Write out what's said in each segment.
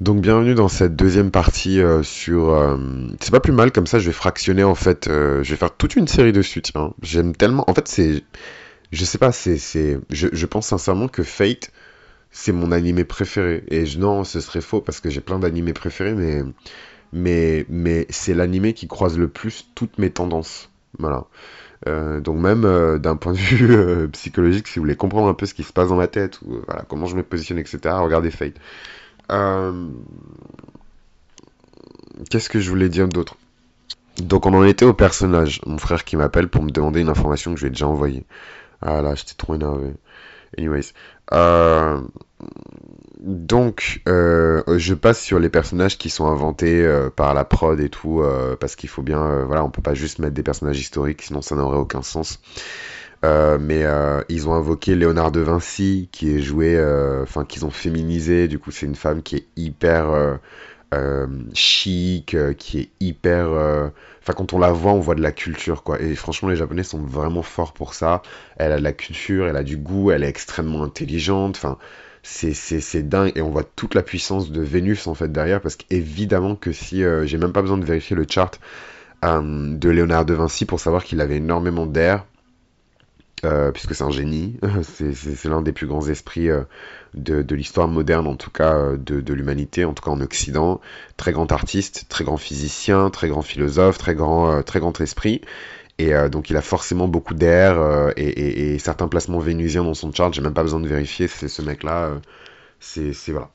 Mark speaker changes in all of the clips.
Speaker 1: Donc bienvenue dans cette deuxième partie euh, sur... euh, c'est pas plus mal comme ça, je vais fractionner en fait, euh, je vais faire toute une série dessus, tiens. J'aime tellement... En fait c'est... Je sais pas, c'est... Je, je pense sincèrement que Fate, c'est mon animé préféré. Et je- non, ce serait faux parce que j'ai plein d'animés préférés, mais... Mais, mais c'est l'animé qui croise le plus toutes mes tendances. Voilà. Donc même d'un point de vue psychologique, si vous voulez comprendre un peu ce qui se passe dans ma tête, ou voilà, comment je me positionne, etc., regardez Fate. Euh, Qu'est-ce que je voulais dire d'autre? Donc on en était au personnage. Mon frère qui m'appelle pour me demander une information que je lui ai déjà envoyée. Ah là, j'étais trop énervé. Anyways. Euh, donc, euh, je passe sur les personnages qui sont inventés par la prod et tout, parce qu'il faut bien, voilà, on peut pas juste mettre des personnages historiques, sinon ça n'aurait aucun sens. Euh, mais euh, ils ont invoqué Léonard de Vinci, qui est joué, euh, enfin, qu'ils ont féminisé. Du coup, c'est une femme qui est hyper chic, qui est hyper. Enfin, quand on la voit, on voit de la culture, quoi. Et franchement, les Japonais sont vraiment forts pour ça. Elle a de la culture, elle a du goût, elle est extrêmement intelligente. Enfin, c'est dingue. Et on voit toute la puissance de Vénus en fait derrière, parce qu'évidemment que si j'ai même pas besoin de vérifier le chart de Léonard de Vinci pour savoir qu'il avait énormément d'air euh, puisque c'est un génie, c'est l'un des plus grands esprits euh, de, l'histoire moderne, en tout cas euh, de, l'humanité, en tout cas en Occident. Très grand artiste, très grand physicien, très grand philosophe, très grand, très grand esprit. Et donc il a forcément beaucoup d'air et, certains placements vénusiens dans son chart, j'ai même pas besoin de vérifier, c'est ce mec-là, c'est- voilà.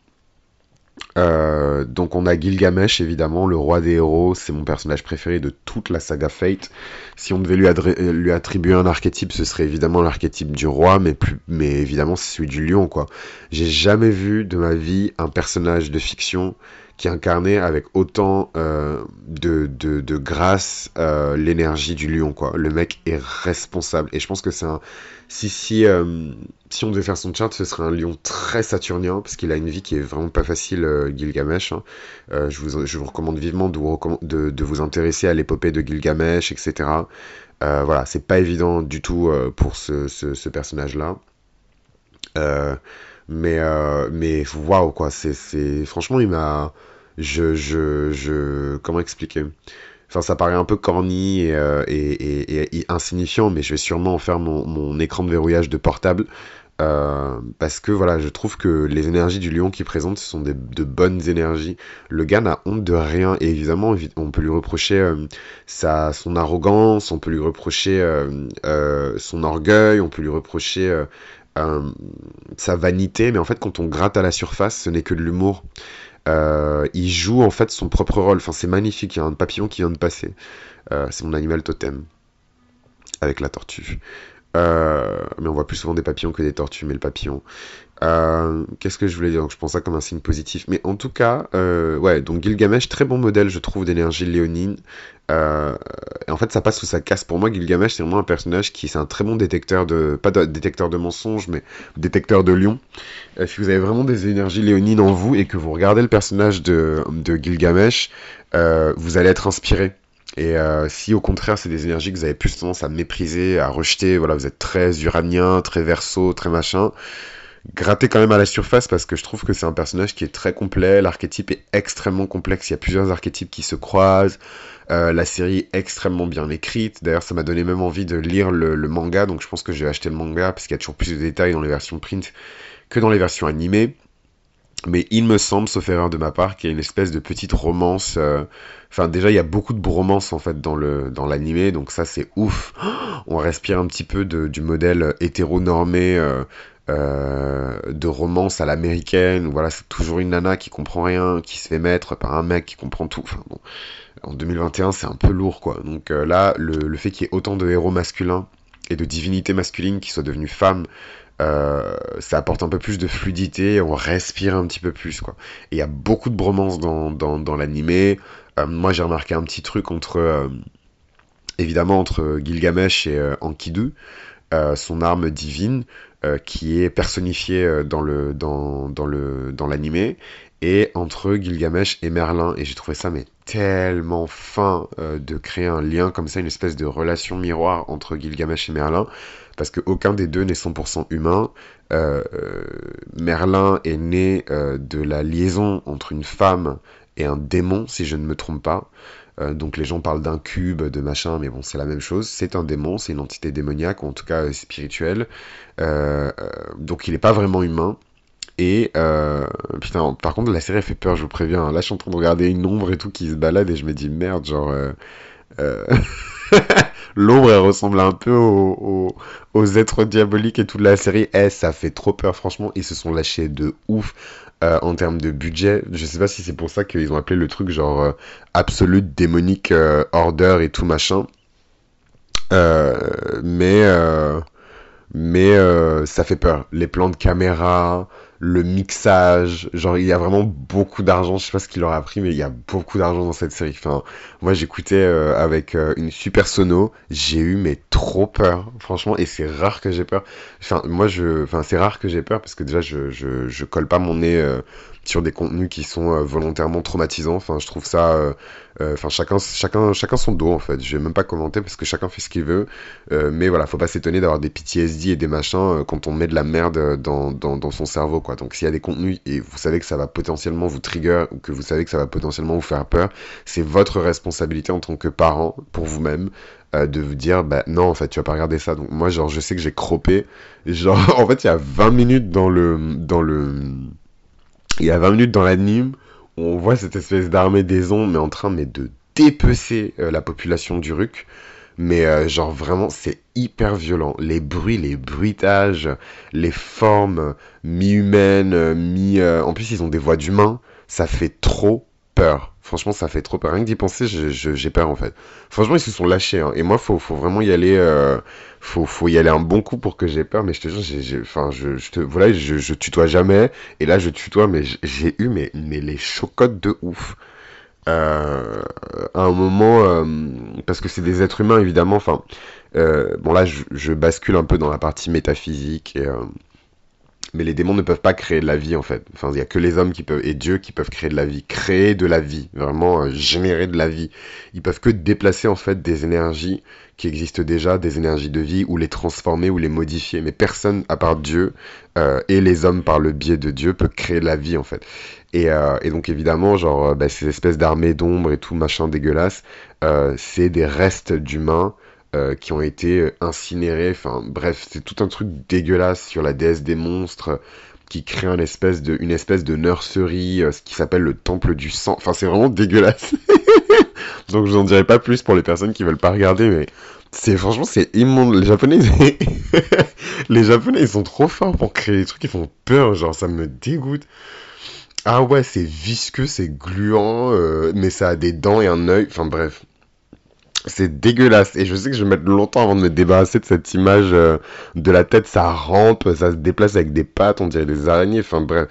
Speaker 1: Euh, donc on a Gilgamesh évidemment, le roi des héros, c'est mon personnage préféré de toute la saga Fate. Si on devait lui, euh, lui attribuer un archétype, ce serait évidemment l'archétype du roi, mais plus, mais évidemment c'est celui du lion quoi. J'ai jamais vu de ma vie un personnage de fiction qui incarnait avec autant euh, de, de, grâce euh, l'énergie du lion quoi. Le mec est responsable et je pense que c'est un si si euh, si on devait faire son chart, ce serait un lion très saturnien, parce qu'il a une vie qui est vraiment pas facile, Gilgamesh. hein. Je vous, je vous recommande vivement de vous, de, vous intéresser à l'épopée de Gilgamesh, etc. Voilà, c'est pas évident du tout pour ce, ce, personnage-là. Euh, mais, mais waouh, quoi, c'est, franchement, il m'a, je, je, je, comment expliquer? Ça paraît un peu corny et, euh, et, insignifiant, mais je vais sûrement en faire mon, écran de verrouillage de portable. Euh, parce que voilà, je trouve que les énergies du lion qu'il présente, ce sont de bonnes énergies. Le gars n'a honte de rien, et évidemment, évi- on peut lui reprocher euh, sa, son arrogance, on peut lui reprocher son orgueil, on peut lui reprocher sa vanité, mais en fait, quand on gratte à la surface, ce n'est que de l'humour. Euh, il joue en fait son propre rôle. Enfin, c'est magnifique. Il y a un papillon qui vient de passer. Euh, c'est mon animal totem avec la tortue. Euh, mais on voit plus souvent des papillons que des tortues, mais le papillon. Euh, Qu'est-ce que je voulais dire? Donc, je pense ça comme un signe positif. Mais en tout cas, euh, ouais, donc Gilgamesh, très bon modèle, je trouve, d'énergie léonine. Euh, et en fait, ça passe ou ça casse. Pour moi, Gilgamesh, c'est vraiment un personnage qui, c'est un très bon détecteur de, pas détecteur de mensonges, mais détecteur de lions. Euh, si vous avez vraiment des énergies léonines en vous et que vous regardez le personnage de, de Gilgamesh, vous allez être inspiré. Et si au contraire c'est des énergies que vous avez plus tendance à mépriser, à rejeter, voilà, vous êtes très uranien, très verso, très machin, grattez quand même à la surface parce que je trouve que c'est un personnage qui est très complet, l'archétype est extrêmement complexe, il y a plusieurs archétypes qui se croisent, euh, la série est extrêmement bien écrite, d'ailleurs ça m'a donné même envie de lire le, manga, donc je pense que je vais acheter le manga parce qu'il y a toujours plus de détails dans les versions print que dans les versions animées. Mais il me semble, sauf erreur de ma part, qu'il y a une espèce de petite romance. euh, Enfin, déjà, il y a beaucoup de bromance en fait dans le dans donc ça c'est ouf. On respire un petit peu de, du modèle hétéronormé euh, euh, de romance à l'américaine. où Voilà, c'est toujours une nana qui comprend rien, qui se fait mettre par un mec qui comprend tout. Enfin en 2021, c'est un peu lourd quoi. Donc euh, là, le, fait qu'il y ait autant de héros masculins et de divinités masculines qui soient devenues femmes euh, ça apporte un peu plus de fluidité, on respire un petit peu plus, quoi. Et il y a beaucoup de bromance dans, dans, dans l'animé. Moi, j'ai remarqué un petit truc entre, évidemment, entre Gilgamesh et Enkidu, son arme divine. Qui est personnifié dans le dans, dans le dans l'animé et entre Gilgamesh et Merlin. Et j'ai trouvé ça mais tellement fin euh, de créer un lien comme ça, une espèce de relation miroir entre Gilgamesh et Merlin, parce que aucun des deux n'est 100% humain. Euh, euh, Merlin est né de la liaison entre une femme et un démon, si je ne me trompe pas. Donc les gens parlent d'un cube, de machin, mais bon, c'est la même chose. C'est un démon, c'est une entité démoniaque, en tout cas spirituelle. donc il n'est pas vraiment humain. Et euh, putain, par contre, la série fait peur, je vous préviens. Là, je suis en train de regarder une ombre et tout qui se balade et je me dis merde, genre. Euh, euh, l'ombre elle ressemble un peu aux, êtres diaboliques et tout de la série. Eh, ça fait trop peur, franchement. Ils se sont lâchés de ouf en termes de budget. Je sais pas si c'est pour ça qu'ils ont appelé le truc genre Absolute Démonique Order et tout machin. mais mais ça fait peur. Les plans de caméra, le mixage, genre il y a vraiment beaucoup d'argent, je sais pas ce qu'il leur a pris, mais il y a beaucoup d'argent dans cette série. Enfin, moi j'écoutais euh, avec euh, une super sono, j'ai eu mais trop peur, franchement, et c'est rare que j'ai peur. Enfin, moi je, enfin c'est rare que j'ai peur parce que déjà je, je, je colle pas mon nez euh, sur des contenus qui sont euh, volontairement traumatisants. Enfin, je trouve ça, euh, euh, enfin chacun, chacun, chacun son dos en fait. Je vais même pas commenter parce que chacun fait ce qu'il veut. mais voilà, faut pas s'étonner d'avoir des PTSD et des machins quand on met de la merde dans, dans, son cerveau quoi. Donc s'il y a des contenus et vous savez que ça va potentiellement vous trigger ou que vous savez que ça va potentiellement vous faire peur, c'est votre responsabilité en tant que parent pour vous-même de vous dire bah non en fait tu vas pas regarder ça donc moi genre je sais que j'ai croppé genre en fait il y a 20 minutes dans le dans le il y a 20 minutes dans l'anime, on voit cette espèce d'armée des ombres, mais en train mais de dépecer euh, la population du Ruc. Mais euh, genre vraiment, c'est hyper violent. Les bruits, les bruitages, les formes mi-humaines, mi... Euh, en plus, ils ont des voix d'humains. Ça fait trop peur. Franchement, ça fait trop peur. Rien que d'y penser, j'ai peur en fait. Franchement, ils se sont lâchés. Hein. Et moi, faut, faut vraiment y aller. Euh, faut, y aller un bon coup pour que j'ai peur. Mais je te jure, je, te, voilà, je, tutoie jamais. Et là, je tutoie, mais j'ai eu les chocottes de ouf. Euh, à un moment, euh, parce que c'est des êtres humains évidemment. Enfin, bon là, je, bascule un peu dans la partie métaphysique mais les démons ne peuvent pas créer de la vie en fait. Enfin, il y a que les hommes qui peuvent et Dieu qui peuvent créer de la vie, créer de la vie, vraiment euh, générer de la vie. Ils peuvent que déplacer en fait des énergies qui existent déjà, des énergies de vie, ou les transformer ou les modifier. Mais personne à part Dieu euh, et les hommes par le biais de Dieu peut créer de la vie en fait. Et, euh, donc évidemment, genre bah, ces espèces d'armées d'ombre et tout machin dégueulasse, c'est des restes d'humains euh, qui ont été euh, incinérés. Enfin, bref, c'est tout un truc dégueulasse sur la déesse des monstres qui crée une espèce de, nurserie, euh, ce qui s'appelle le temple du sang. Enfin, c'est vraiment dégueulasse. Donc, je n'en dirai pas plus pour les personnes qui veulent pas regarder, mais c'est franchement, c'est immonde. Les Japonais, les Japonais, ils sont trop forts pour créer des trucs qui font peur. Genre, ça me dégoûte. Ah ouais, c'est visqueux, c'est gluant, mais ça a des dents et un œil. Enfin bref, c'est dégueulasse. Et je sais que je vais mettre longtemps avant de me débarrasser de cette image euh, de la tête. Ça rampe, ça se déplace avec des pattes, on dirait des araignées. Enfin bref.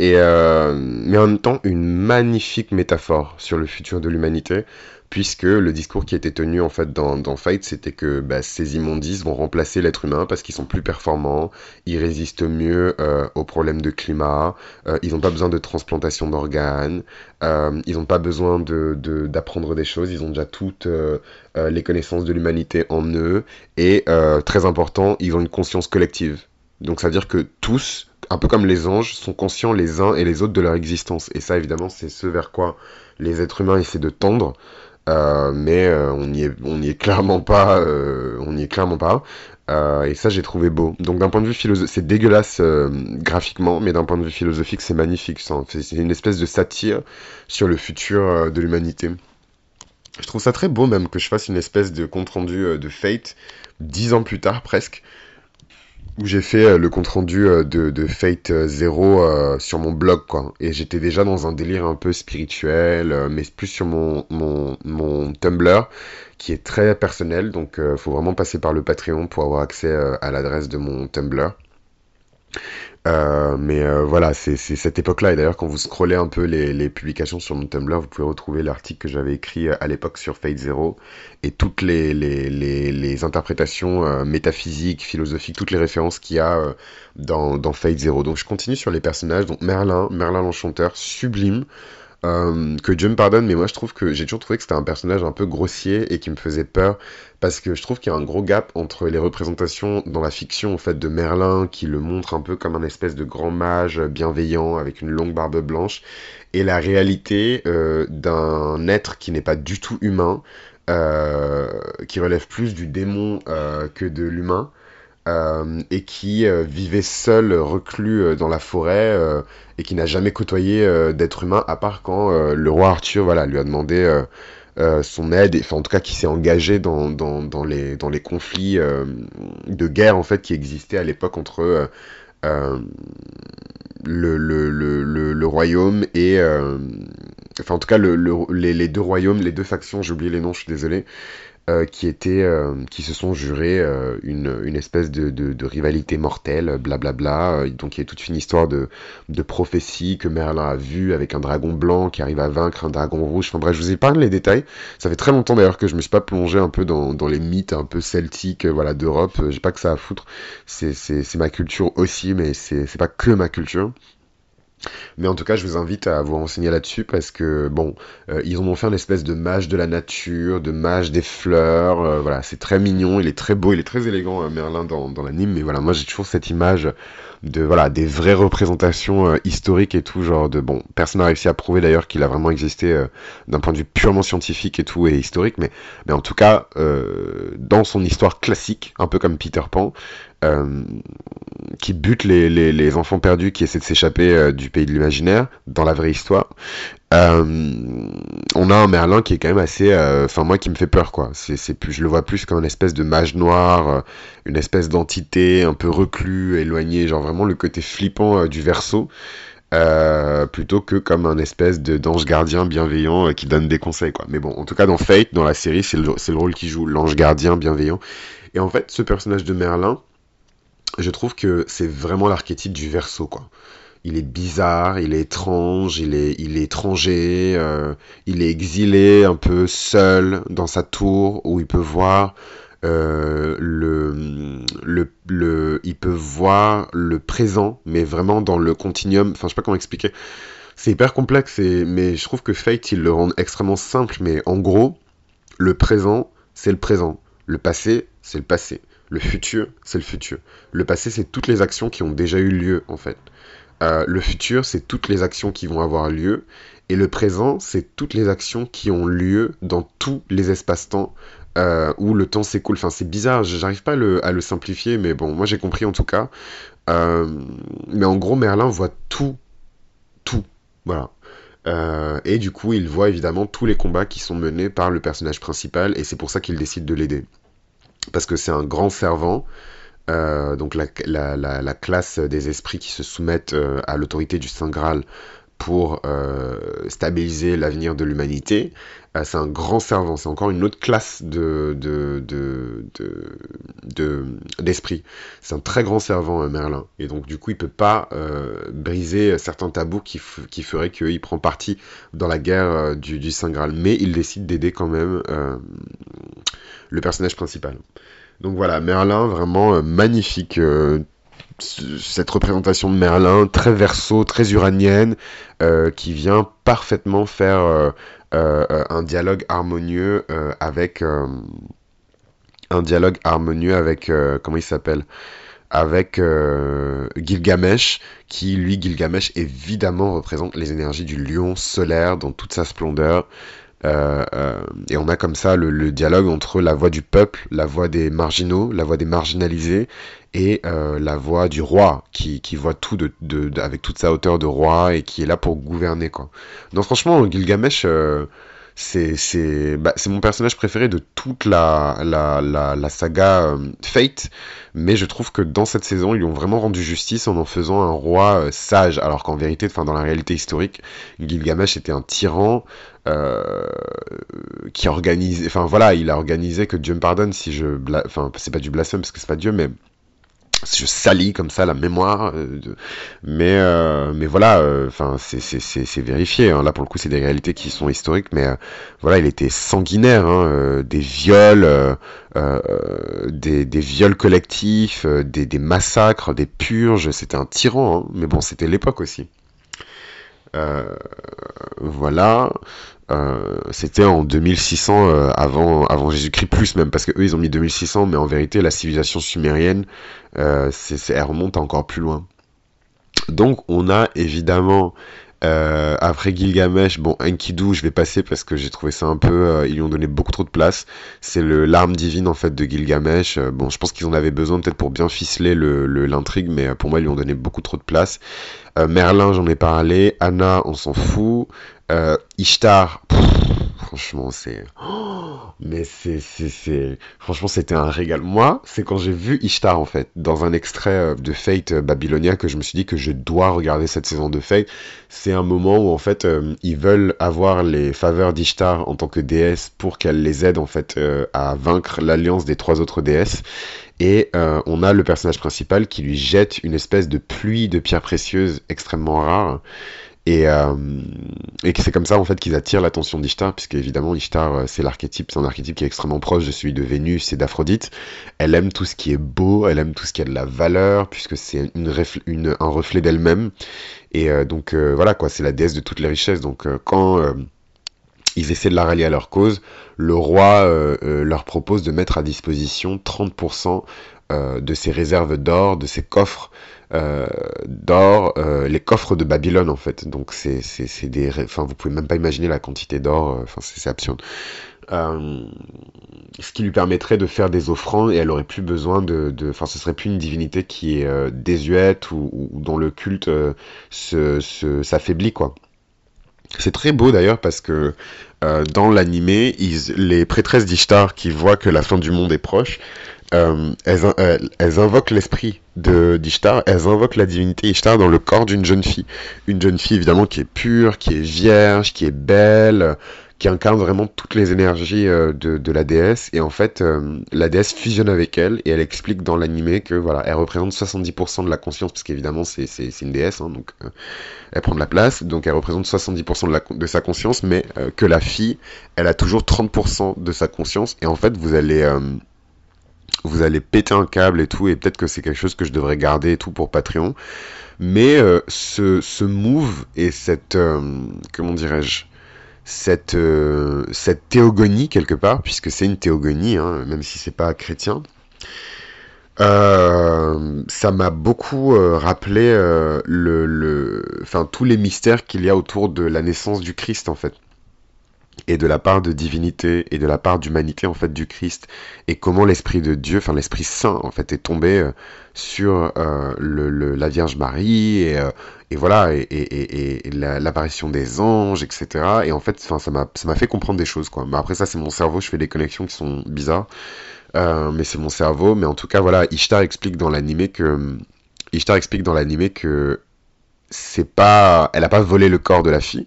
Speaker 1: Euh, mais en même temps, une magnifique métaphore sur le futur de l'humanité puisque le discours qui était tenu en fait dans, Fight, c'était que bah, ces immondices vont remplacer l'être humain parce qu'ils sont plus performants, ils résistent mieux euh, aux problèmes de climat, euh, ils n'ont pas besoin de transplantation d'organes, ils n'ont pas besoin d'apprendre des choses, ils ont déjà toutes les connaissances de l'humanité en eux, et très important, ils ont une conscience collective. Donc ça veut dire que tous, un peu comme les anges, sont conscients les uns et les autres de leur existence. Et ça, évidemment, c'est ce vers quoi les êtres humains essaient de tendre. Euh, mais euh, on n'y est, clairement pas, euh, on y est clairement pas. et ça, j'ai trouvé beau. Donc d'un point de vue philosophique, c'est dégueulasse graphiquement, mais d'un point de vue philosophique, c'est magnifique. C'est une espèce de satire sur le futur de l'humanité. Je trouve ça très beau même que je fasse une espèce de compte rendu de Fate dix ans plus tard presque où j'ai fait euh, le compte rendu euh, de, de Fate euh, Zero sur mon blog quoi. Et j'étais déjà dans un délire un peu spirituel mais plus sur mon, mon, mon Tumblr qui est très personnel. Donc faut vraiment passer par le Patreon pour avoir accès à l'adresse de mon Tumblr Euh, mais euh, voilà, c'est cette époque-là. Et d'ailleurs, quand vous scrollez un peu les, publications sur mon Tumblr, vous pouvez retrouver l'article que j'avais écrit euh, à l'époque sur Fate Zero et toutes les interprétations métaphysiques, philosophiques, toutes les références qu'il y a dans, dans Fate Zero. Donc je continue sur les personnages. Donc Merlin, Merlin l'Enchanteur, sublime. Euh, que Dieu me pardonne, mais moi je trouve que j'ai toujours trouvé que c'était un personnage un peu grossier et qui me faisait peur parce que je trouve qu'il y a un gros gap entre les représentations dans la fiction en fait de Merlin qui le montre un peu comme un espèce de grand mage bienveillant avec une longue barbe blanche et la réalité euh, d'un être qui n'est pas du tout humain, euh, qui relève plus du démon que de l'humain. Euh, et qui euh, vivait seul, reclus euh, dans la forêt, et qui n'a jamais côtoyé d'être humain, à part quand le roi Arthur voilà, lui a demandé son aide, enfin en tout cas qui s'est engagé dans, les, conflits de guerre en fait qui existaient à l'époque entre le, royaume et... enfin en tout cas le, les, les, deux royaumes, les deux factions, j'ai oublié les noms, je suis désolé, euh, qui étaient, euh, qui se sont jurés euh, une, une, espèce de, de, de, rivalité mortelle, blablabla. Donc il y a toute une histoire de, de prophétie que Merlin a vue avec un dragon blanc qui arrive à vaincre un dragon rouge. Enfin bref, je vous épargne les détails. Ça fait très longtemps d'ailleurs que je me suis pas plongé un peu dans, dans les mythes un peu celtiques, voilà, d'Europe. J'ai pas que ça à foutre. C'est ma culture aussi, mais c'est pas que ma culture. Mais en tout cas, je vous invite à vous renseigner là-dessus parce que, bon, euh, ils ont fait un espèce de mage de la nature, de mage des fleurs. Euh, voilà, c'est très mignon, il est très beau, il est très élégant, euh, Merlin, dans, dans l'anime. Mais voilà, moi j'ai toujours cette image de, voilà, des vraies représentations historiques et tout. Genre de, bon, personne n'a réussi à prouver d'ailleurs qu'il a vraiment existé d'un point de vue purement scientifique et tout et historique. Mais en tout cas, dans son histoire classique, un peu comme Peter Pan, euh, qui bute les, enfants perdus qui essaient de s'échapper euh, du pays de l'imaginaire dans la vraie histoire. Euh, on a un Merlin qui est quand même assez, enfin moi qui me fait peur quoi. C'est, plus, je le vois plus comme une espèce de mage noir, une espèce d'entité un peu reclus, éloigné, genre vraiment le côté flippant du verso. plutôt que comme un espèce de d'ange gardien bienveillant qui donne des conseils quoi. Mais bon, en tout cas dans Fate, dans la série, c'est le rôle qu'il joue, l'ange gardien bienveillant. Et en fait, ce personnage de Merlin, je trouve que c'est vraiment l'archétype du verso, quoi. Il est bizarre, il est étrange, il est, il est étranger, euh, il est exilé, un peu seul dans sa tour où il peut voir euh, le, le, le, il peut voir le présent, mais vraiment dans le continuum. Enfin, je sais pas comment expliquer. C'est hyper complexe, mais je trouve que Fate, il le rend extrêmement simple. Mais en gros, le présent, c'est le présent. Le passé, c'est le passé. Le futur, c'est le futur. Le passé, c'est toutes les actions qui ont déjà eu lieu, en fait. Euh, le futur, c'est toutes les actions qui vont avoir lieu. Et le présent, c'est toutes les actions qui ont lieu dans tous les espaces-temps euh, où le temps s'écoule. Enfin, c'est bizarre, j'arrive pas à le, simplifier, mais bon, moi j'ai compris en tout cas. Euh, mais en gros, Merlin voit tout, tout, voilà. et du coup, il voit évidemment tous les combats qui sont menés par le personnage principal, et c'est pour ça qu'il décide de l'aider parce que c'est un grand servant. Euh, donc la, classe des esprits qui se soumettent euh, à l'autorité du Saint Graal pour euh, stabiliser l'avenir de l'humanité. c'est un grand servant, c'est encore une autre classe de, d'esprit. c'est un très grand servant, Merlin. Et donc du coup, il peut pas briser certains tabous qui, qui feraient qu'il prend parti dans la guerre du, du Saint Graal. Mais il décide d'aider quand même le personnage principal. Donc voilà, Merlin, vraiment euh, magnifique. Euh, cette représentation de Merlin, très verso, très uranienne, euh, qui vient parfaitement faire un dialogue harmonieux avec un dialogue harmonieux avec comment il s'appelle avec Gilgamesh, qui lui, Gilgamesh, évidemment représente les énergies du lion solaire dans toute sa splendeur. Euh, euh, et on a comme ça le, dialogue entre la voix du peuple, la voix des marginaux, la voix des marginalisés et euh, la voix du roi qui, voit tout avec toute sa hauteur de roi et qui est là pour gouverner quoi. Franchement Gilgamesh c'est c'est bah, c'est mon personnage préféré de toute la la, la, saga euh, Fate. Mais je trouve que dans cette saison ils lui ont vraiment rendu justice en en faisant un roi euh, sage. Alors qu'en vérité enfin dans la réalité historique Gilgamesh était un tyran euh, qui organise enfin voilà il a organisé que Dieu me pardonne si je enfin c'est pas du blasphème parce que c'est pas Dieu mais je salis comme ça la mémoire euh, mais euh, mais voilà euh, enfin c'est c'est c'est vérifié hein. là pour le coup c'est des réalités qui sont historiques mais voilà il était sanguinaire hein, des viols des, des viols collectifs des, des massacres des purges c'était un tyran hein. mais bon c'était l'époque aussi voilà euh, c'était en 2600 euh, avant, avant Jésus-Christ, plus même, parce que eux ils ont mis 2600, mais en vérité la civilisation sumérienne, euh, elle remonte encore plus loin. Donc on a évidemment euh, après Gilgamesh, bon, Enkidu, je vais passer parce que j'ai trouvé ça un peu, euh, ils lui ont donné beaucoup trop de place. C'est le l'arme divine en fait de Gilgamesh. Euh, bon, je pense qu'ils en avaient besoin peut-être pour bien ficeler le l'intrigue, mais pour moi ils lui ont donné beaucoup trop de place. Merlin, j'en ai parlé. Anna, on s'en fout. Ishtar, franchement, c'est. mais c'est, c'est, Franchement, c'était un régal. Moi, c'est quand j'ai vu Ishtar, en fait, dans un extrait euh, de Fate euh, Babylonia, que je me suis dit que je dois regarder cette saison de Fate. C'est un moment où, en fait, euh, ils veulent avoir les faveurs d'Ishtar en tant que déesse pour qu'elle les aide, en fait, à vaincre l'alliance des trois autres déesses. Et on a le personnage principal qui lui jette une espèce de pluie de pierres précieuses extrêmement rares. Et, euh, c'est comme ça en fait qu'ils attirent l'attention d'Ishtar, puisque évidemment Ishtar euh, c'est l'archétype, c'est un archétype qui est extrêmement proche de celui de Vénus et d'Aphrodite. Elle aime tout ce qui est beau, elle aime tout ce qui a de la valeur, puisque c'est un reflet d'elle-même. Et euh, donc voilà quoi, c'est la déesse de toutes les richesses. Donc quand ils essaient de la rallier à leur cause, le roi leur propose de mettre à disposition 30% de ses réserves d'or, de ses coffres euh, d'or, euh, les coffres de Babylone en fait. Donc c'est c'est des, enfin vous pouvez même pas imaginer la quantité d'or. Euh, enfin c'est absurde. ce qui lui permettrait de faire des offrandes et elle aurait plus besoin de, enfin ce serait plus une divinité qui est désuète ou, dont le culte se s'affaiblit quoi. C'est très beau d'ailleurs parce que dans l'animé, les prêtresses d'Ishtar qui voient que la fin du monde est proche, euh, elles, elles, invoquent l'esprit d'Ishtar, elles invoquent la divinité Ishtar dans le corps d'une jeune fille. Une jeune fille évidemment qui est pure, qui est vierge, qui est belle, qui incarne vraiment toutes les énergies euh, de, la déesse. Et en fait, euh, la déesse fusionne avec elle et elle explique dans l'animé que voilà, elle représente 70% de la conscience, parce qu'évidemment c'est, une déesse, hein, donc elle prend de la place, donc elle représente 70% de, la, de sa conscience, mais que la fille, elle a toujours 30% de sa conscience. Et en fait, vous allez vous allez péter un câble et tout, et peut-être que c'est quelque chose que je devrais garder et tout pour Patreon. Mais euh, ce, ce move et cette, euh, comment dirais-je, cette, euh, cette théogonie quelque part, puisque c'est une théogonie, hein, même si c'est pas chrétien, ça m'a beaucoup rappelé le, le, tous les mystères qu'il y a autour de la naissance du Christ en fait et de la part de divinité et de la part d'humanité en fait du Christ et comment l'esprit de Dieu, enfin l'esprit saint en fait est tombé euh, sur euh, le, la Vierge Marie et, euh, voilà et, l'apparition des anges etc et en fait enfin ça m'a ça m'a fait comprendre des choses quoi. Mais après ça c'est mon cerveau je fais des connexions qui sont bizarres. Mais c'est mon cerveau. Mais en tout cas voilà Ishtar explique dans l'animé que Ishtar explique dans l'animé que c'est pas elle a pas volé le corps de la fille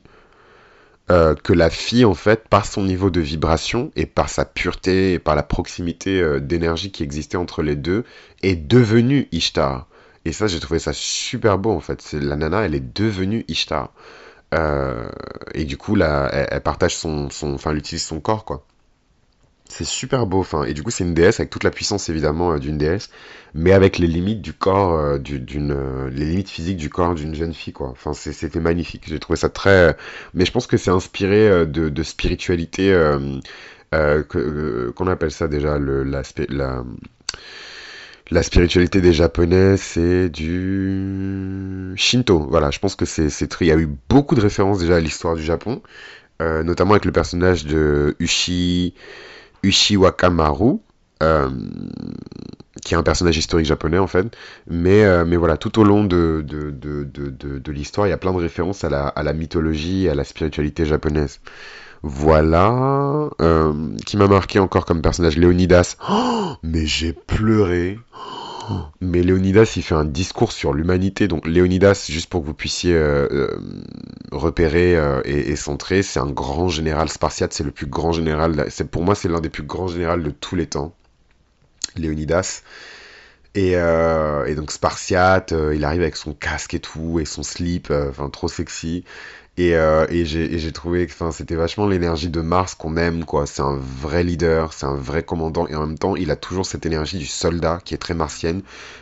Speaker 1: euh, que la fille, en fait, par son niveau de vibration et par sa pureté et par la proximité euh, d'énergie qui existait entre les deux, est devenue Ishtar. Et ça, j'ai trouvé ça super beau, en fait. La nana, elle est devenue Ishtar. Euh, et du coup, là, elle, partage son, enfin, elle utilise son corps, quoi. C'est super beau, et du coup c'est une déesse avec toute la puissance évidemment euh, d'une déesse, mais avec les limites du corps, euh, d'une, euh, les limites physiques du corps d'une jeune fille quoi. C'était magnifique, j'ai trouvé ça très, mais je pense que c'est inspiré de, spiritualité, qu'on appelle ça déjà le la, spiritualité des japonais, c'est du Shinto. Voilà, je pense que c'est c'est il y a eu beaucoup de références déjà à l'histoire du Japon, notamment avec le personnage de Ushi Ushiwaka Maru, euh, qui est un personnage historique japonais en fait. Mais, euh, mais voilà, tout au long de l'histoire, il y a plein de références à la, à la mythologie, à la spiritualité japonaise. Voilà. Euh, qui m'a marqué encore comme personnage Léonidas. Oh, mais j'ai pleuré. Mais Léonidas, il fait un discours sur l'humanité. Donc Léonidas, juste pour que vous puissiez euh, euh, repérer euh, et, centrer, c'est un grand général spartiate. C'est le plus grand général. C'est pour moi, c'est l'un des plus grands généraux de tous les temps. Léonidas. Et, et donc Spartiate, il arrive avec son casque et tout, et son slip, enfin trop sexy. Et, euh, et j'ai trouvé que c'était vachement l'énergie de Mars qu'on aime, quoi. C'est un vrai leader, c'est un vrai commandant, et en même temps, il a toujours cette énergie du soldat qui est très martienne,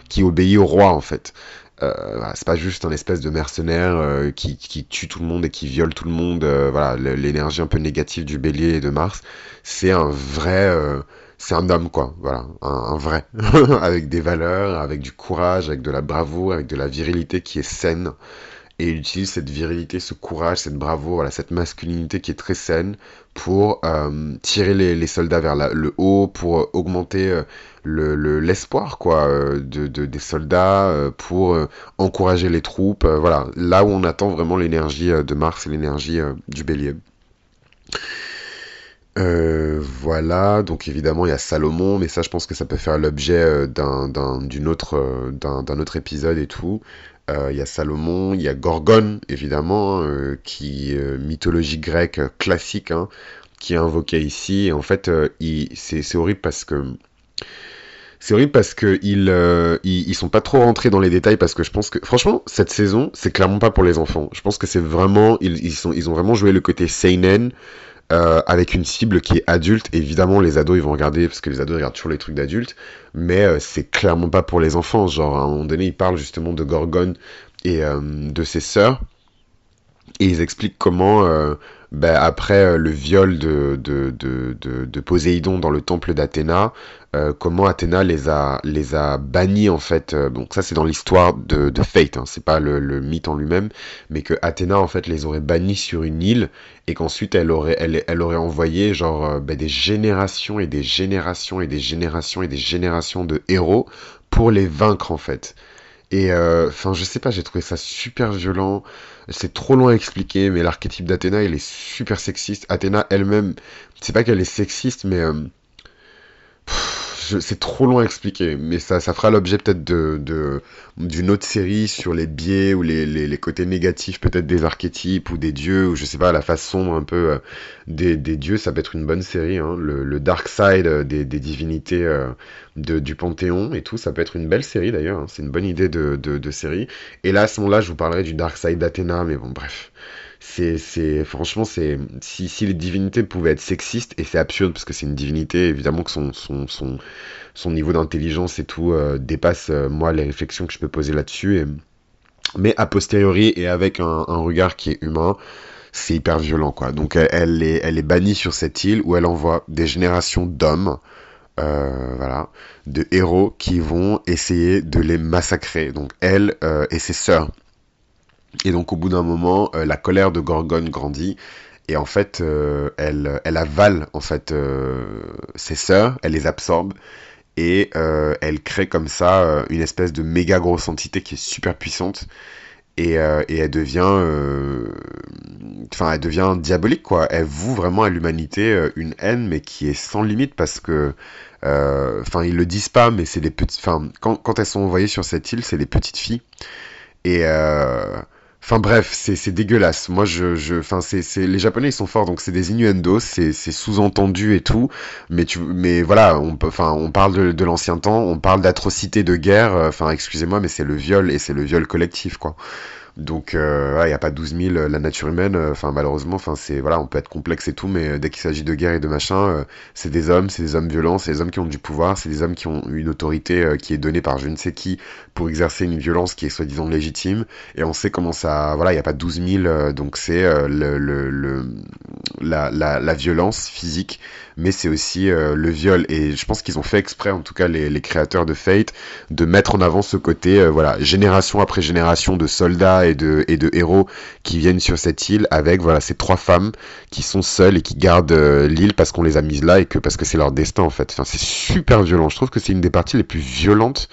Speaker 1: qui obéit au roi, en fait. Euh, voilà, c'est pas juste un espèce de mercenaire euh, qui, tue tout le monde et qui viole tout le monde. euh, voilà, l'énergie un peu négative du Bélier et de Mars, c'est un vrai, c'est un homme quoi. Voilà, un vrai, avec des valeurs, avec du courage, avec de la bravoure, avec de la virilité qui est saine. Et il utilise cette virilité, ce courage, cette bravoure, voilà, cette masculinité qui est très saine pour euh, tirer les, les soldats vers le haut, pour euh, augmenter euh, le, le- l'espoir euh, de, de- des soldats, pour encourager les troupes. voilà, là où on attend vraiment l'énergie de Mars et l'énergie du Bélier. Voilà, donc évidemment il y a Salomon, mais ça je pense que ça peut faire l'objet d'un, autre, d'un autre épisode et tout. Euh, il y a Salomon, il y a Gorgone évidemment, euh, qui euh, mythologie grecque euh, classique, hein, qui est invoquée ici. Et en fait, euh, c'est, horrible parce que c'est horrible parce ils, euh, sont pas trop rentrés dans les détails parce que je pense que franchement cette saison c'est clairement pas pour les enfants. Je pense que c'est vraiment ils ont vraiment joué le côté seinen euh, avec une cible qui est adulte. Évidemment, les ados, ils vont regarder, parce que les ados regardent toujours les trucs d'adultes, mais euh, c'est clairement pas pour les enfants. Genre, à un moment donné, ils parlent justement de Gorgone et euh, de ses sœurs, et ils expliquent comment, ben, après euh, le viol de, de, Poséidon dans le temple d'Athéna, euh, comment Athéna les a, les bannis en fait. euh, donc ça c'est dans l'histoire de, de Fate, hein, c'est pas le, mythe en lui-même, mais que Athéna en fait les aurait bannis sur une île et qu'ensuite elle aurait, envoyé genre ben, des générations et des générations et des générations et des générations de héros pour les vaincre en fait. Et euh, enfin, je sais pas, j'ai trouvé ça super violent. C'est trop long à expliquer, mais l'archétype d'Athéna, il est super sexiste. Athéna elle-même, c'est pas qu'elle est sexiste, mais euh, c'est trop long à expliquer. Mais ça, fera l'objet peut-être d'une autre série sur les biais ou les, côtés négatifs peut-être des archétypes ou des dieux, ou je sais pas, la sombre un peu euh, des, dieux. Ça peut être une bonne série, hein. Le, dark side euh, des, divinités euh, du Panthéon et tout. Ça peut être une belle série d'ailleurs. hein. C'est une bonne idée de, de série. Et là, à ce moment-là, je vous parlerai du Dark Side d'Athéna, mais bon, bref. C'est, franchement, c'est, si, si les divinités pouvaient être sexistes, et c'est absurde parce que c'est une divinité, évidemment que son, son, son, son niveau d'intelligence et tout euh, dépasse, euh, moi, les réflexions que je peux poser là-dessus. Mais a posteriori et avec un, regard qui est humain, c'est hyper violent, quoi. Donc, elle, est, elle est bannie sur cette île où elle envoie des générations d'hommes euh, voilà, de héros qui vont essayer de les massacrer. Donc elle et ses sœurs. Et donc au bout d'un moment, euh, la colère de Gorgone grandit. Et en fait, euh, elle, elle avale en fait euh, ses sœurs, elle les absorbe. Et elle crée comme ça une espèce de méga grosse entité qui est super puissante. Et, et elle devient enfin elle devient diabolique quoi. Elle voue vraiment à l'humanité une haine mais qui est sans limite parce que enfin ils le disent pas mais c'est des petites enfin quand, quand elles sont envoyées sur cette île c'est des petites filles. Et Enfin bref, c'est dégueulasse. Moi, je, je, enfin c'est les Japonais ils sont forts, donc c'est des innuendos, c'est c'est sous-entendu et tout. Mais tu, mais voilà, on peut, enfin on parle de, de l'ancien temps, on parle d'atrocités de guerre. euh, Enfin excusez-moi, mais c'est le viol et c'est le viol collectif quoi. Donc, il n'y a pas 12 000, euh, la nature humaine, euh, malheureusement, enfin, voilà, on peut être complexe et tout, mais euh, dès qu'il s'agit de guerre et de machin, euh, c'est des hommes, c'est des hommes violents, c'est des hommes qui ont du pouvoir, c'est des hommes qui ont une autorité euh, qui est donnée par je ne sais qui pour exercer une violence qui est soi-disant légitime, et on sait comment ça, voilà, il n'y a pas 12 000, euh, donc c'est euh, le, le, la, la, la violence physique, mais c'est aussi euh, le viol, et je pense qu'ils ont fait exprès, en tout cas les, créateurs de Fate, de mettre en avant ce côté, euh, voilà, génération après génération de soldats et de héros qui viennent sur cette île avec, voilà, ces trois femmes qui sont seules et qui gardent euh, l'île parce qu'on les a mises là et que parce que c'est leur destin en fait. Enfin, c'est super violent. Je trouve que c'est une des parties les plus violentes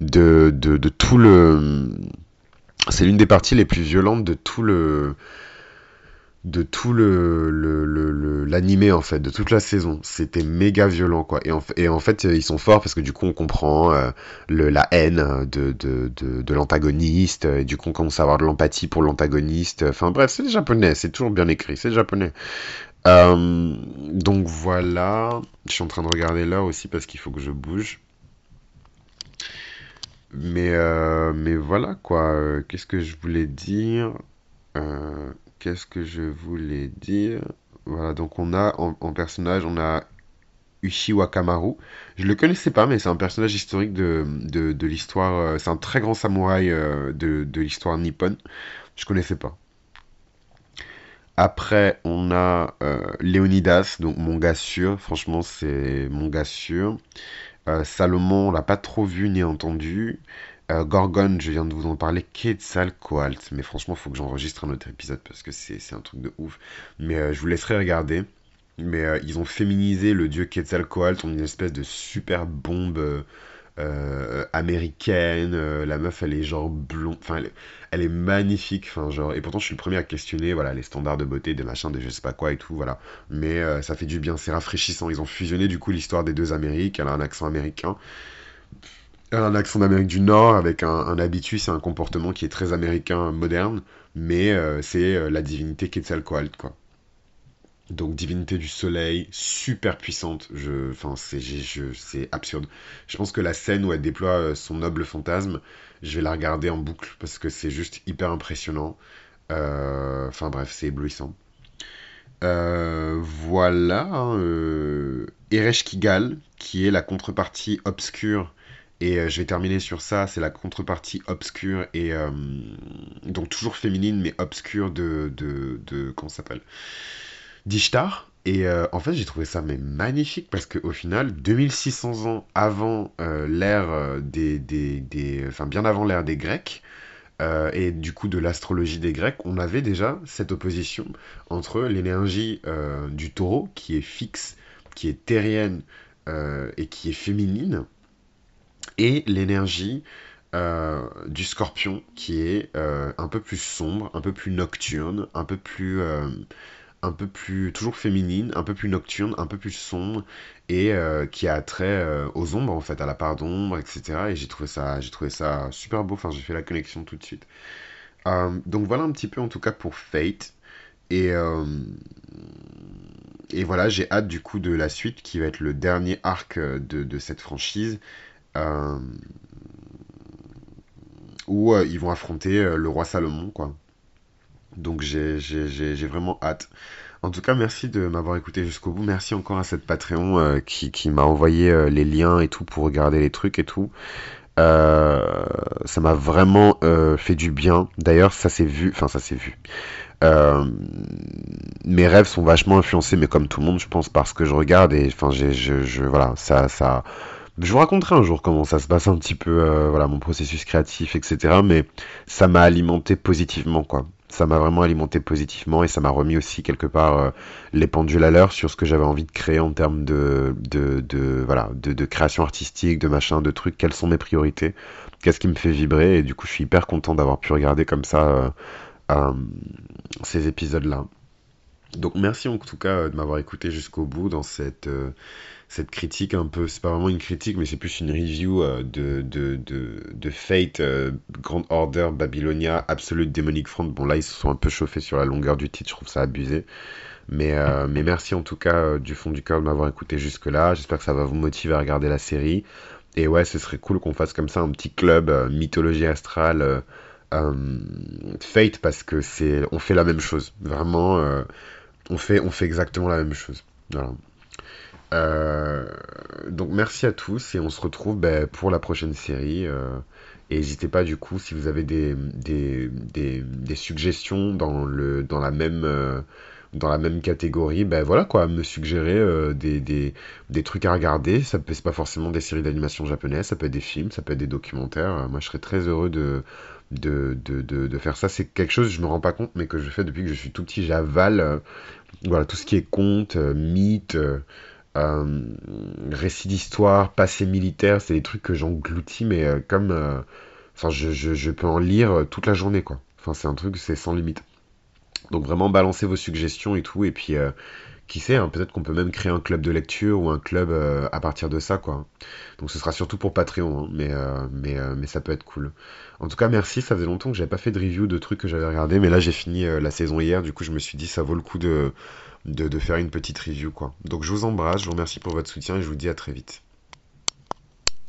Speaker 1: de, de tout le. C'est l'une des parties les plus violentes de tout le de tout le l'animé en fait de toute la saison. C'était méga violent quoi. Et en, fait euh, ils sont forts parce que du coup on comprend euh, le, la haine euh, de, de, de, l'antagoniste et du coup on commence à avoir de l'empathie pour l'antagoniste. Enfin bref c'est japonais c'est toujours bien écrit c'est japonais. Donc voilà. Je suis en train de regarder l'heure aussi parce qu'il faut que je bouge. Mais, mais voilà quoi. Qu'est-ce que je voulais dire? Qu'est-ce que je voulais dire? Voilà, donc on a en, personnage, on a Uchi Wakamaru. Je le connaissais pas, mais c'est un personnage historique de, l'histoire. euh, C'est un très grand samouraï euh, de, l'histoire nippone. Je connaissais pas. Après, on a euh, Léonidas, donc mon gars sûr. Franchement, c'est mon gars sûr. Salomon, on l'a pas trop vu ni entendu. Euh, Gorgon, je viens de vous en parler. Quetzalcoatl, mais franchement, faut que j'enregistre un autre épisode parce que c'est un truc de ouf. Mais euh, je vous laisserai regarder. Mais euh, ils ont féminisé le dieu Quetzalcoatl en une espèce de super bombe euh, américaine. La meuf, elle est genre blonde. Enfin, elle, est elle est magnifique. Enfin, genre. Et pourtant, je suis le premier à questionner, voilà, les standards de beauté, des machins, des je sais pas quoi et tout, voilà. Mais ça fait du bien, c'est rafraîchissant. Ils ont fusionné du coup l'histoire des deux Amériques. Elle a un accent américain. Un accent d'Amérique du Nord avec un, habitus et un comportement qui est très américain moderne. Mais euh, c'est euh, la divinité Quetzalcoatl, quoi. Donc divinité du soleil, super puissante. Je, enfin c'est, absurde. Je pense que la scène où elle déploie euh, son noble fantasme, je vais la regarder en boucle parce que c'est juste hyper impressionnant. Enfin bref, c'est éblouissant. Voilà. hein, Euh, Ereshkigal, qui est la contrepartie obscure. Et euh, je vais terminer sur ça. C'est la contrepartie obscure et euh, donc toujours féminine mais obscure de de, de comment s'appelle? d'Ishtar. Et euh, en fait, j'ai trouvé ça magnifique parce qu'au final, 2600 ans avant l'ère des, des, des- Enfin, bien avant l'ère des Grecs, et du coup de l'astrologie des Grecs, on avait déjà cette opposition entre l'énergie du taureau, qui est fixe, qui est terrienne et qui est féminine, et l'énergie euh, du scorpion, qui est euh, un peu plus sombre, un peu plus nocturne, un peu plus... euh, un peu plus, toujours féminine, un peu plus nocturne, un peu plus sombre, et qui a trait aux ombres, en fait, à la part d'ombre, etc. Et j'ai trouvé ça, trouvé ça super beau, enfin, j'ai fait la connexion tout de suite. Donc voilà un petit peu, en tout cas, pour Fate. Et, voilà, j'ai hâte du coup de la suite, qui va être le dernier arc de, cette franchise, où euh, ils vont affronter euh, le roi Salomon, quoi. Donc j'ai vraiment hâte. En tout cas, merci de m'avoir écouté jusqu'au bout. Merci encore à cette Patreon euh, qui, qui m'a envoyé euh, les liens et tout pour regarder les trucs et tout. Euh, ça m'a vraiment euh, fait du bien. D'ailleurs, ça s'est vu, enfin ça s'est vu. Euh, mes rêves sont vachement influencés, mais comme tout le monde, je pense, par ce que je regarde et enfin je, voilà, ça, ça. Je vous raconterai un jour comment ça se passe un petit peu, euh, voilà, mon processus créatif, etc. Mais ça m'a alimenté positivement, quoi. Ça m'a vraiment alimenté positivement et ça m'a remis aussi quelque part euh, les pendules à l'heure sur ce que j'avais envie de créer en termes de, de, voilà, de, création artistique, de machin, de trucs. Quelles sont mes priorités? Qu'est-ce qui me fait vibrer? Et du coup, je suis hyper content d'avoir pu regarder comme ça euh, ces épisodes-là. Donc merci en tout cas euh, de m'avoir écouté jusqu'au bout dans cette, euh, cette critique un peu, c'est pas vraiment une critique, mais c'est plus une review euh, de, de, de, de Fate, euh, Grand Order, Babylonia, Absolute Demonic Front. Bon là ils se sont un peu chauffés sur la longueur du titre, je trouve ça abusé. Mais, mais merci en tout cas du fond du cœur de m'avoir écouté jusque-là. J'espère que ça va vous motiver à regarder la série. Et ouais, ce serait cool qu'on fasse comme ça un petit club mythologie astrale. Fate parce que c'est on fait la même chose vraiment on fait, exactement la même chose. Euh, donc merci à tous et on se retrouve ben, pour la prochaine série. euh, et n'hésitez pas du coup si vous avez des, des, des, des suggestions dans le dans la même euh, dans la même catégorie, ben voilà quoi, me suggérer euh, des, des, des trucs à regarder. Ça peut c'est pas forcément des séries d'animation japonaises, ça peut être des films, ça peut être des documentaires. Euh, Moi je serais très heureux de de, de, de, faire ça. C'est quelque chose, je me rends pas compte, mais que je fais depuis que je suis tout petit. J'avale euh, voilà, tout ce qui est conte, euh, mythe, récit d'histoire, passé militaire, c'est des trucs que j'engloutis, mais comme... Enfin, je, je, je peux en lire toute la journée, quoi. Enfin, c'est un truc, c'est sans limite. Donc vraiment, balancez vos suggestions et tout, et puis, euh, qui sait, hein, peut-être qu'on peut même créer un club de lecture ou un club euh, à partir de ça, quoi. Donc ce sera surtout pour Patreon, hein, mais, euh, mais, ça peut être cool. En tout cas, merci, ça faisait longtemps que j'avais pas fait de review de trucs que j'avais regardé, mais là j'ai fini la saison hier, du coup je me suis dit ça vaut le coup de, de, de faire une petite review, quoi. Donc je vous embrasse, je vous remercie pour votre soutien et je vous dis à très vite.